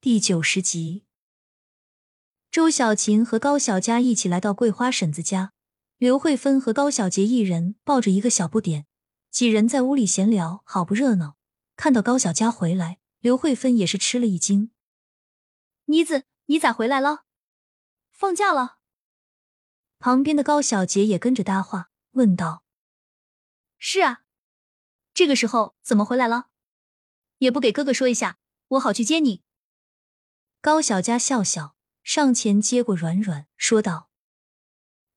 第九十集，周小琴和高小佳一起来到桂花婶子家，刘慧芬和高小杰一人抱着一个小不点，几人在屋里闲聊，好不热闹。看到高小佳回来，刘慧芬也是吃了一惊：“妮子，你咋回来了？放假了？”旁边的高小杰也跟着搭话，问道：“是啊，这个时候怎么回来了？也不给哥哥说一下，我好去接你。”高小佳笑笑，上前接过软软，说道：“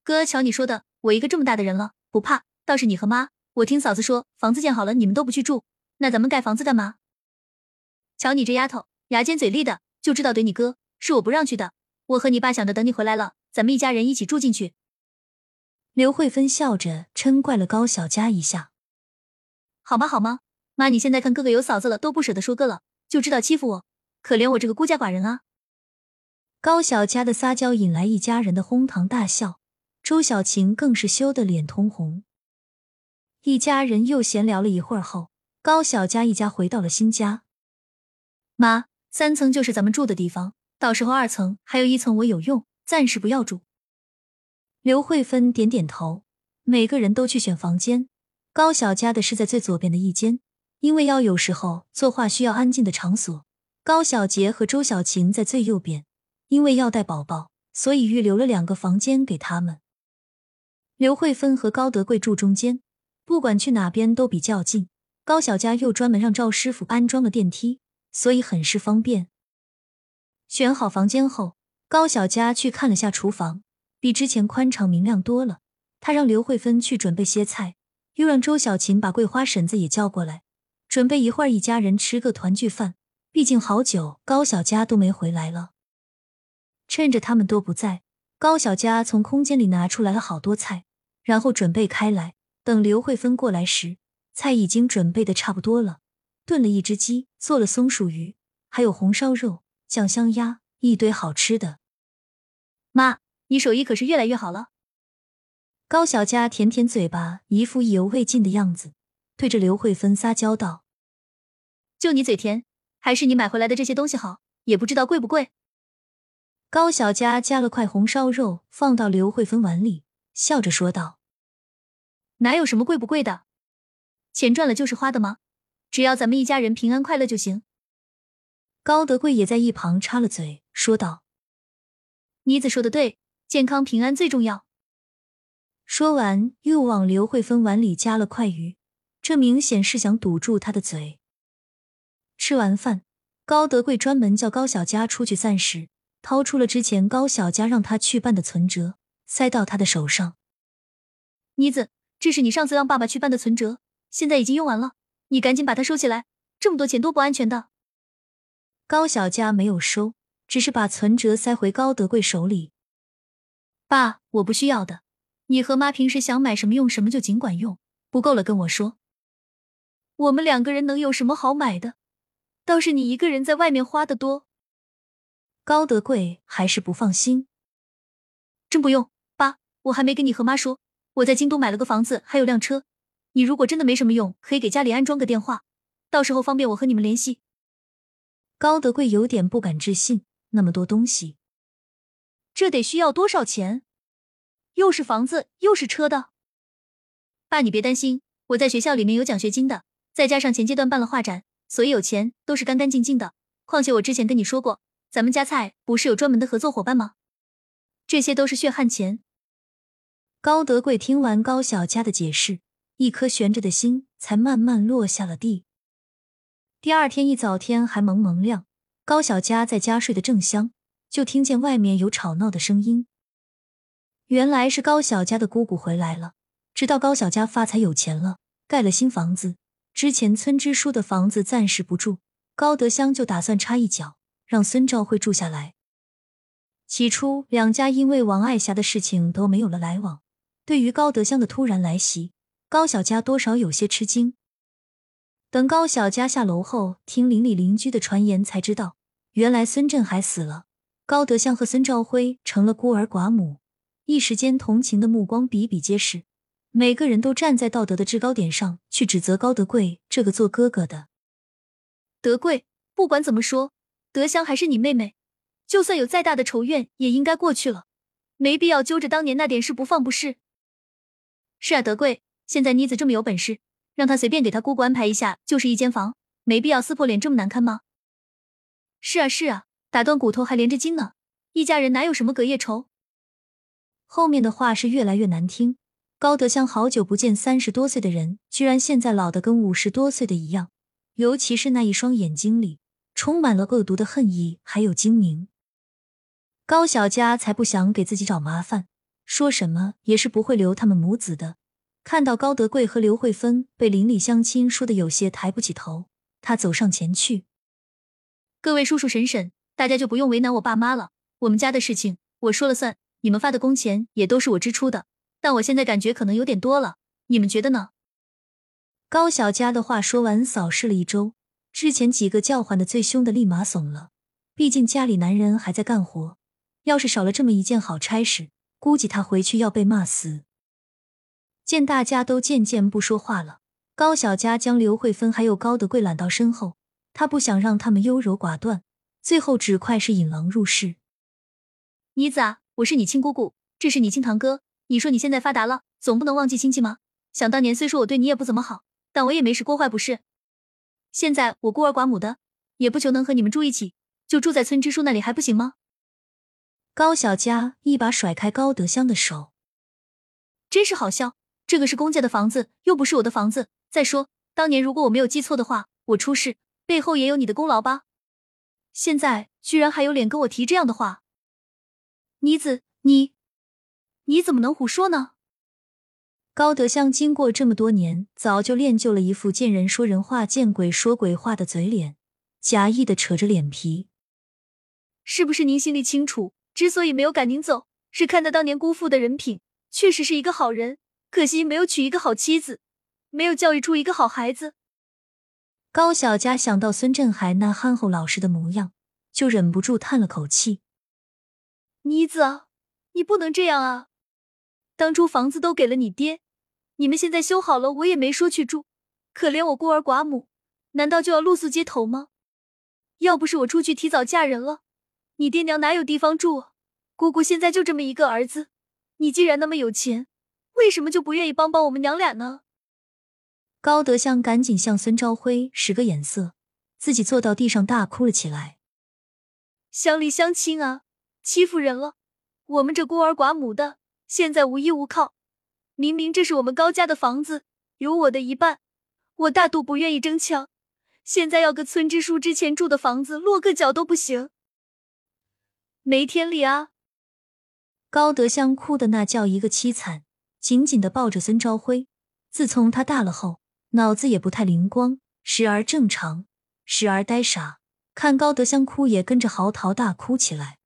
哥，瞧你说的，我一个这么大的人了，不怕。倒是你和妈，我听嫂子说，房子建好了，你们都不去住，那咱们盖房子干嘛？瞧你这丫头，牙尖嘴利的，就知道怼你哥。是我不让去的，我和你爸想着等你回来了，咱们一家人一起住进去。”刘慧芬笑着嗔怪了高小佳一下：“好吗？好吗？妈，你现在看哥哥有嫂子了，都不舍得说哥了，就知道欺负我。”可怜我这个孤家寡人啊！高小佳的撒娇引来一家人的哄堂大笑，周小晴更是羞得脸通红。一家人又闲聊了一会儿后，高小佳一家回到了新家。妈，三层就是咱们住的地方，到时候二层还有一层我有用，暂时不要住。刘慧芬点点头，每个人都去选房间。高小佳的是在最左边的一间，因为要有时候作画需要安静的场所。高小杰和周小琴在最右边，因为要带宝宝，所以预留了两个房间给他们。刘慧芬和高德贵住中间，不管去哪边都比较近。高小佳又专门让赵师傅安装了电梯，所以很是方便。选好房间后，高小佳去看了下厨房，比之前宽敞明亮多了。他让刘慧芬去准备些菜，又让周小琴把桂花婶子也叫过来，准备一会儿一家人吃个团聚饭。毕竟好久高小佳都没回来了，趁着他们都不在，高小佳从空间里拿出来了好多菜，然后准备开来。等刘慧芬过来时，菜已经准备的差不多了，炖了一只鸡，做了松鼠鱼，还有红烧肉、酱香鸭，一堆好吃的。妈，你手艺可是越来越好了。高小佳舔舔嘴巴，一副意犹未尽的样子，对着刘慧芬撒娇道：“就你嘴甜。”还是你买回来的这些东西好，也不知道贵不贵。高小佳夹了块红烧肉放到刘慧芬碗里，笑着说道：“哪有什么贵不贵的，钱赚了就是花的吗？只要咱们一家人平安快乐就行。”高德贵也在一旁插了嘴，说道：“妮子说的对，健康平安最重要。”说完，又往刘慧芬碗里夹了块鱼，这明显是想堵住她的嘴。吃完饭，高德贵专门叫高小佳出去散时，掏出了之前高小佳让他去办的存折，塞到他的手上。妮子，这是你上次让爸爸去办的存折，现在已经用完了，你赶紧把它收起来，这么多钱多不安全的。高小佳没有收，只是把存折塞回高德贵手里。爸，我不需要的，你和妈平时想买什么用什么就尽管用，不够了跟我说。我们两个人能有什么好买的？倒是你一个人在外面花的多，高德贵还是不放心。真不用，爸，我还没跟你和妈说，我在京都买了个房子，还有辆车。你如果真的没什么用，可以给家里安装个电话，到时候方便我和你们联系。高德贵有点不敢置信，那么多东西，这得需要多少钱？又是房子又是车的。爸，你别担心，我在学校里面有奖学金的，再加上前阶段办了画展。所以有钱都是干干净净的，况且我之前跟你说过，咱们家菜不是有专门的合作伙伴吗？这些都是血汗钱。高德贵听完高小佳的解释，一颗悬着的心才慢慢落下了地。第二天一早天还蒙蒙亮，高小佳在家睡得正香，就听见外面有吵闹的声音。原来是高小佳的姑姑回来了，知道高小佳发财有钱了，盖了新房子。之前村支书的房子暂时不住，高德香就打算插一脚，让孙兆辉住下来。起初两家因为王爱霞的事情都没有了来往，对于高德香的突然来袭，高小佳多少有些吃惊。等高小佳下楼后，听邻里邻居的传言，才知道原来孙振海死了，高德香和孙兆辉成了孤儿寡母，一时间同情的目光比比皆是。每个人都站在道德的制高点上去指责高德贵这个做哥哥的。德贵，不管怎么说，德香还是你妹妹，就算有再大的仇怨，也应该过去了，没必要揪着当年那点事不放，不是？是啊，德贵，现在妮子这么有本事，让她随便给她姑姑安排一下，就是一间房，没必要撕破脸这么难堪吗？是啊，是啊，打断骨头还连着筋呢，一家人哪有什么隔夜仇？后面的话是越来越难听。高德香好久不见三十多岁的人，居然现在老的跟五十多岁的一样，尤其是那一双眼睛里充满了恶毒的恨意，还有精明。高小佳才不想给自己找麻烦，说什么也是不会留他们母子的。看到高德贵和刘慧芬被邻里乡亲说的有些抬不起头，他走上前去：“各位叔叔婶婶，大家就不用为难我爸妈了。我们家的事情我说了算，你们发的工钱也都是我支出的。”但我现在感觉可能有点多了，你们觉得呢？高小佳的话说完，扫视了一周，之前几个叫唤的最凶的立马怂了。毕竟家里男人还在干活，要是少了这么一件好差事，估计他回去要被骂死。见大家都渐渐不说话了，高小佳将刘慧芬还有高德贵揽到身后，他不想让他们优柔寡断，最后只快是引狼入室。妮子啊，我是你亲姑姑，这是你亲堂哥。你说你现在发达了，总不能忘记亲戚吗？想当年虽说我对你也不怎么好，但我也没使过坏，不是？现在我孤儿寡母的，也不求能和你们住一起，就住在村支书那里还不行吗？高小佳一把甩开高德香的手，真是好笑。这个是公家的房子，又不是我的房子。再说当年如果我没有记错的话，我出事背后也有你的功劳吧？现在居然还有脸跟我提这样的话，妮子，你。你怎么能胡说呢？高德香经过这么多年，早就练就了一副见人说人话、见鬼说鬼话的嘴脸，假意的扯着脸皮。是不是您心里清楚？之所以没有赶您走，是看在当年辜负的人品，确实是一个好人，可惜没有娶一个好妻子，没有教育出一个好孩子。高小佳想到孙振海那憨厚老实的模样，就忍不住叹了口气：“妮子，你不能这样啊！”当初房子都给了你爹，你们现在修好了，我也没说去住。可怜我孤儿寡母，难道就要露宿街头吗？要不是我出去提早嫁人了，你爹娘哪有地方住？姑姑现在就这么一个儿子，你既然那么有钱，为什么就不愿意帮帮我们娘俩呢？高德香赶紧向孙朝辉使个眼色，自己坐到地上大哭了起来。乡里乡亲啊，欺负人了！我们这孤儿寡母的。现在无依无靠，明明这是我们高家的房子，有我的一半，我大度不愿意争抢，现在要个村支书之前住的房子落个脚都不行，没天理啊！高德香哭的那叫一个凄惨，紧紧的抱着孙朝辉。自从他大了后，脑子也不太灵光，时而正常，时而呆傻，看高德香哭也跟着嚎啕大哭起来。